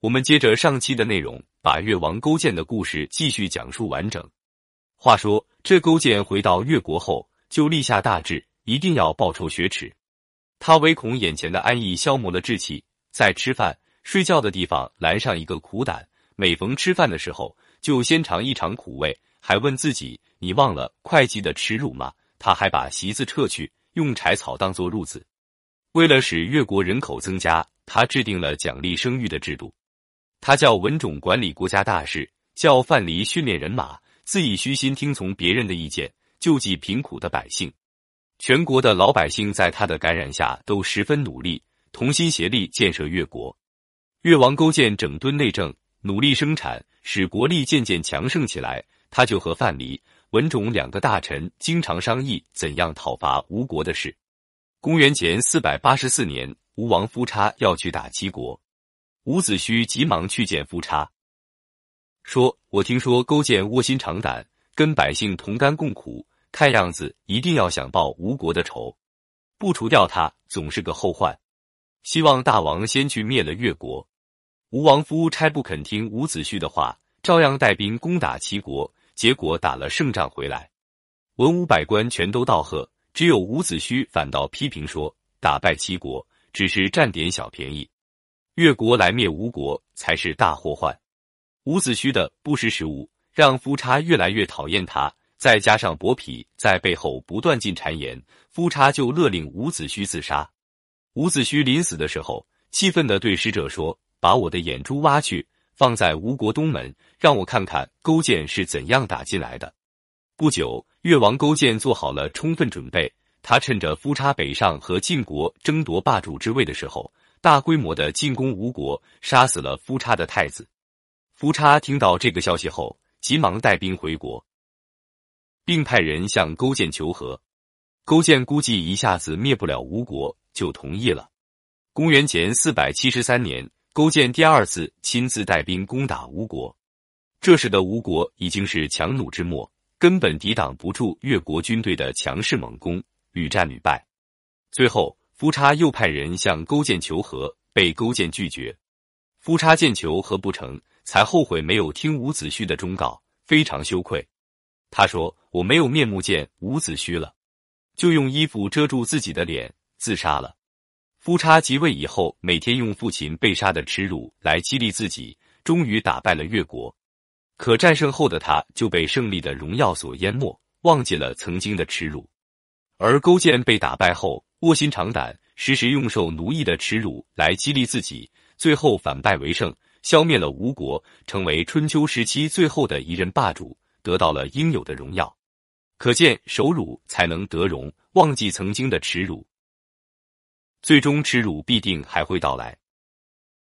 我们接着上期的内容，把越王勾践的故事继续讲述完整。话说，这勾践回到越国后，就立下大志，一定要报仇雪耻。他唯恐眼前的安逸消磨了志气，在吃饭、睡觉的地方拦上一个苦胆。每逢吃饭的时候，就先尝一尝苦味，还问自己：“你忘了会计的耻辱吗？”他还把席子撤去，用柴草当做褥子。为了使越国人口增加，他制定了奖励生育的制度。他叫文种管理国家大事，叫范蠡训练人马，自以虚心听从别人的意见，救济贫苦的百姓。全国的老百姓在他的感染下都十分努力，同心协力建设越国。越王勾践整顿内政，努力生产，使国力渐渐强盛起来。他就和范蠡、文种两个大臣经常商议怎样讨伐吴国的事。公元前四百八十四年，吴王夫差要去打齐国。伍子胥急忙去见夫差，说：“我听说勾践卧薪尝胆，跟百姓同甘共苦，看样子一定要想报吴国的仇，不除掉他总是个后患。希望大王先去灭了越国。”吴王夫差不肯听伍子胥的话，照样带兵攻打齐国，结果打了胜仗回来，文武百官全都道贺，只有伍子胥反倒批评说：“打败齐国只是占点小便宜。”越国来灭吴国才是大祸患。伍子胥的不识时务，让夫差越来越讨厌他。再加上伯嚭在背后不断进谗言，夫差就勒令伍子胥自杀。伍子胥临死的时候，气愤地对使者说：“把我的眼珠挖去，放在吴国东门，让我看看勾践是怎样打进来的。”不久，越王勾践做好了充分准备，他趁着夫差北上和晋国争夺霸主之位的时候。大规模的进攻吴国，杀死了夫差的太子。夫差听到这个消息后，急忙带兵回国，并派人向勾践求和。勾践估计一下子灭不了吴国，就同意了。公元前四百七十三年，勾践第二次亲自带兵攻打吴国。这时的吴国已经是强弩之末，根本抵挡不住越国军队的强势猛攻，屡战屡败。最后。夫差又派人向勾践求和，被勾践拒绝。夫差见求和不成，才后悔没有听伍子胥的忠告，非常羞愧。他说：“我没有面目见伍子胥了，就用衣服遮住自己的脸，自杀了。”夫差即位以后，每天用父亲被杀的耻辱来激励自己，终于打败了越国。可战胜后的他就被胜利的荣耀所淹没，忘记了曾经的耻辱。而勾践被打败后，卧薪尝胆，时时用受奴役的耻辱来激励自己，最后反败为胜，消灭了吴国，成为春秋时期最后的一任霸主，得到了应有的荣耀。可见，守辱才能得荣，忘记曾经的耻辱，最终耻辱必定还会到来。